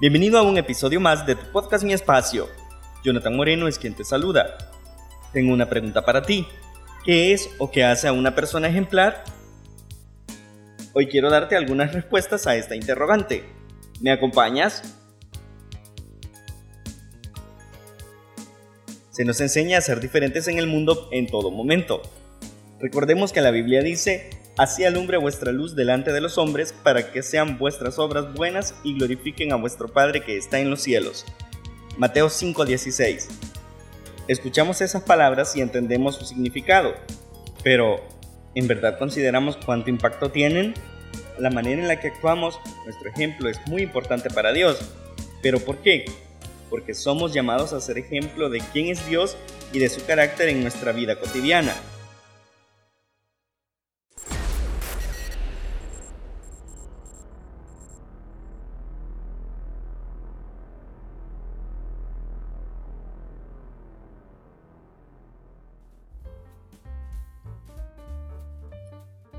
Bienvenido a un episodio más de tu podcast Mi Espacio. Jonathan Moreno es quien te saluda. Tengo una pregunta para ti. ¿Qué es o qué hace a una persona ejemplar? Hoy quiero darte algunas respuestas a esta interrogante. ¿Me acompañas? Se nos enseña a ser diferentes en el mundo en todo momento. Recordemos que la Biblia dice, Así alumbre vuestra luz delante de los hombres, para que sean vuestras obras buenas y glorifiquen a vuestro Padre que está en los cielos. Mateo 5:16. Escuchamos esas palabras y entendemos su significado, pero ¿en verdad consideramos cuánto impacto tienen? La manera en la que actuamos, nuestro ejemplo es muy importante para Dios. ¿Pero por qué? Porque somos llamados a ser ejemplo de quién es Dios y de su carácter en nuestra vida cotidiana.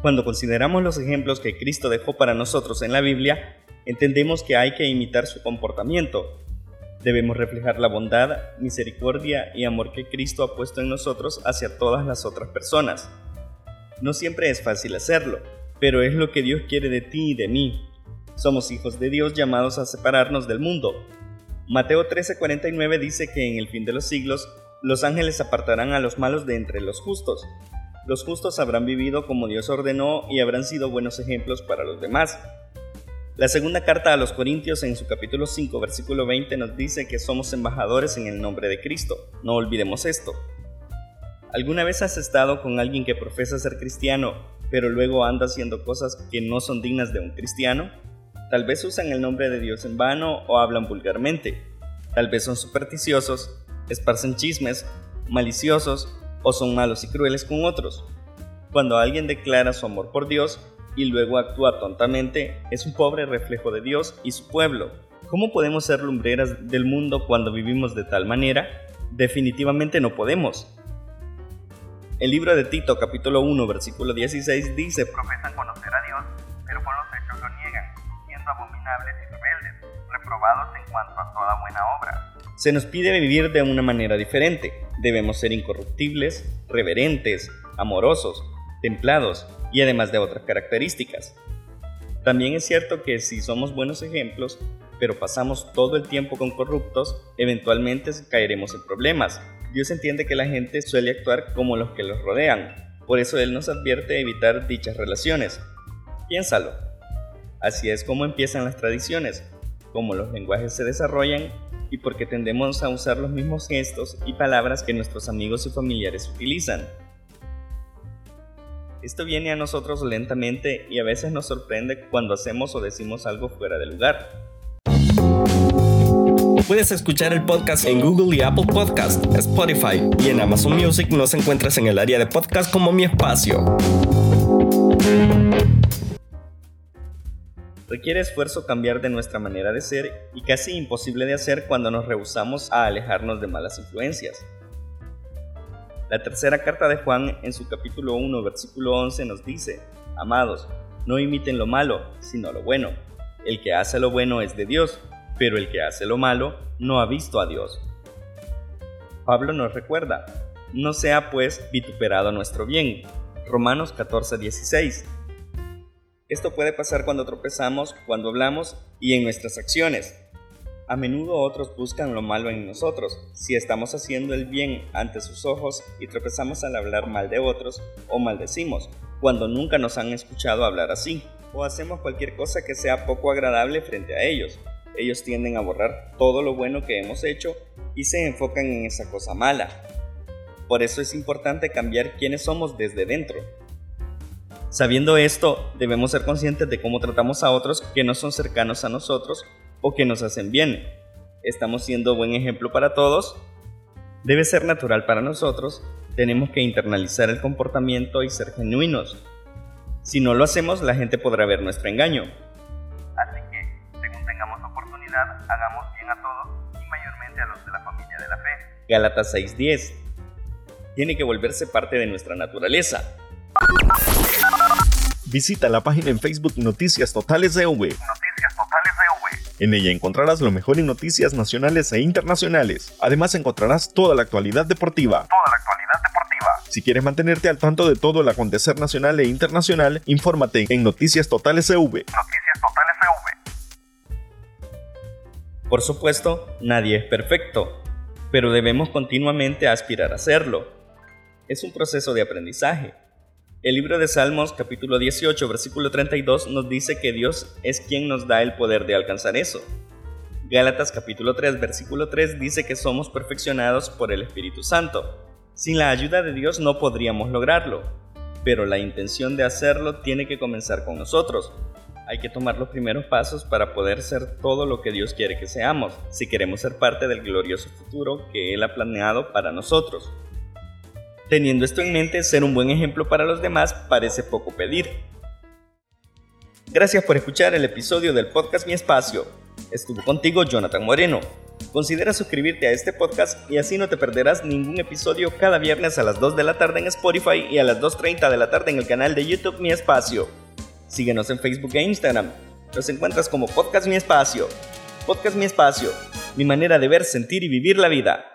Cuando consideramos los ejemplos que Cristo dejó para nosotros en la Biblia, entendemos que hay que imitar su comportamiento. Debemos reflejar la bondad, misericordia y amor que Cristo ha puesto en nosotros hacia todas las otras personas. No siempre es fácil hacerlo, pero es lo que Dios quiere de ti y de mí. Somos hijos de Dios llamados a separarnos del mundo. Mateo 13:49 dice que en el fin de los siglos los ángeles apartarán a los malos de entre los justos los justos habrán vivido como Dios ordenó y habrán sido buenos ejemplos para los demás. La segunda carta a los Corintios en su capítulo 5 versículo 20 nos dice que somos embajadores en el nombre de Cristo. No olvidemos esto. ¿Alguna vez has estado con alguien que profesa ser cristiano, pero luego anda haciendo cosas que no son dignas de un cristiano? Tal vez usan el nombre de Dios en vano o hablan vulgarmente. Tal vez son supersticiosos, esparcen chismes, maliciosos o son malos y crueles con otros. Cuando alguien declara su amor por Dios y luego actúa tontamente, es un pobre reflejo de Dios y su pueblo. ¿Cómo podemos ser lumbreras del mundo cuando vivimos de tal manera? Definitivamente no podemos. El libro de Tito capítulo 1 versículo 16 dice, profesan conocer a Dios, pero con los hechos lo niegan, siendo abominables y rebeldes, reprobados en cuanto a toda buena obra. Se nos pide vivir de una manera diferente, Debemos ser incorruptibles, reverentes, amorosos, templados y además de otras características. También es cierto que si somos buenos ejemplos, pero pasamos todo el tiempo con corruptos, eventualmente caeremos en problemas. Dios entiende que la gente suele actuar como los que los rodean, por eso Él nos advierte de evitar dichas relaciones. Piénsalo. Así es como empiezan las tradiciones, como los lenguajes se desarrollan y porque tendemos a usar los mismos gestos y palabras que nuestros amigos y familiares utilizan. Esto viene a nosotros lentamente y a veces nos sorprende cuando hacemos o decimos algo fuera de lugar. Puedes escuchar el podcast en Google y Apple Podcast, Spotify y en Amazon Music nos encuentras en el área de podcast como mi espacio. Requiere esfuerzo cambiar de nuestra manera de ser y casi imposible de hacer cuando nos rehusamos a alejarnos de malas influencias. La tercera carta de Juan en su capítulo 1 versículo 11 nos dice, Amados, no imiten lo malo, sino lo bueno. El que hace lo bueno es de Dios, pero el que hace lo malo no ha visto a Dios. Pablo nos recuerda, no sea pues vituperado nuestro bien. Romanos 14:16 esto puede pasar cuando tropezamos, cuando hablamos y en nuestras acciones. A menudo otros buscan lo malo en nosotros. Si estamos haciendo el bien ante sus ojos y tropezamos al hablar mal de otros o maldecimos, cuando nunca nos han escuchado hablar así, o hacemos cualquier cosa que sea poco agradable frente a ellos, ellos tienden a borrar todo lo bueno que hemos hecho y se enfocan en esa cosa mala. Por eso es importante cambiar quiénes somos desde dentro, Sabiendo esto, debemos ser conscientes de cómo tratamos a otros que no son cercanos a nosotros o que nos hacen bien. ¿Estamos siendo buen ejemplo para todos? Debe ser natural para nosotros, tenemos que internalizar el comportamiento y ser genuinos. Si no lo hacemos, la gente podrá ver nuestro engaño. Así que, según tengamos oportunidad, hagamos bien a todos y mayormente a los de la familia de la fe. Gálatas 6:10. Tiene que volverse parte de nuestra naturaleza. Visita la página en Facebook Noticias Totales EV. Noticias Totales EV. En ella encontrarás lo mejor en noticias nacionales e internacionales. Además encontrarás toda la actualidad deportiva. Toda la actualidad deportiva. Si quieres mantenerte al tanto de todo el acontecer nacional e internacional, infórmate en Noticias Totales CV. Noticias Totales CV. Por supuesto, nadie es perfecto, pero debemos continuamente aspirar a serlo. Es un proceso de aprendizaje. El libro de Salmos capítulo 18 versículo 32 nos dice que Dios es quien nos da el poder de alcanzar eso. Gálatas capítulo 3 versículo 3 dice que somos perfeccionados por el Espíritu Santo. Sin la ayuda de Dios no podríamos lograrlo, pero la intención de hacerlo tiene que comenzar con nosotros. Hay que tomar los primeros pasos para poder ser todo lo que Dios quiere que seamos, si queremos ser parte del glorioso futuro que Él ha planeado para nosotros. Teniendo esto en mente, ser un buen ejemplo para los demás parece poco pedir. Gracias por escuchar el episodio del podcast Mi Espacio. Estuvo contigo Jonathan Moreno. Considera suscribirte a este podcast y así no te perderás ningún episodio cada viernes a las 2 de la tarde en Spotify y a las 2.30 de la tarde en el canal de YouTube Mi Espacio. Síguenos en Facebook e Instagram. Los encuentras como Podcast Mi Espacio. Podcast Mi Espacio, mi manera de ver, sentir y vivir la vida.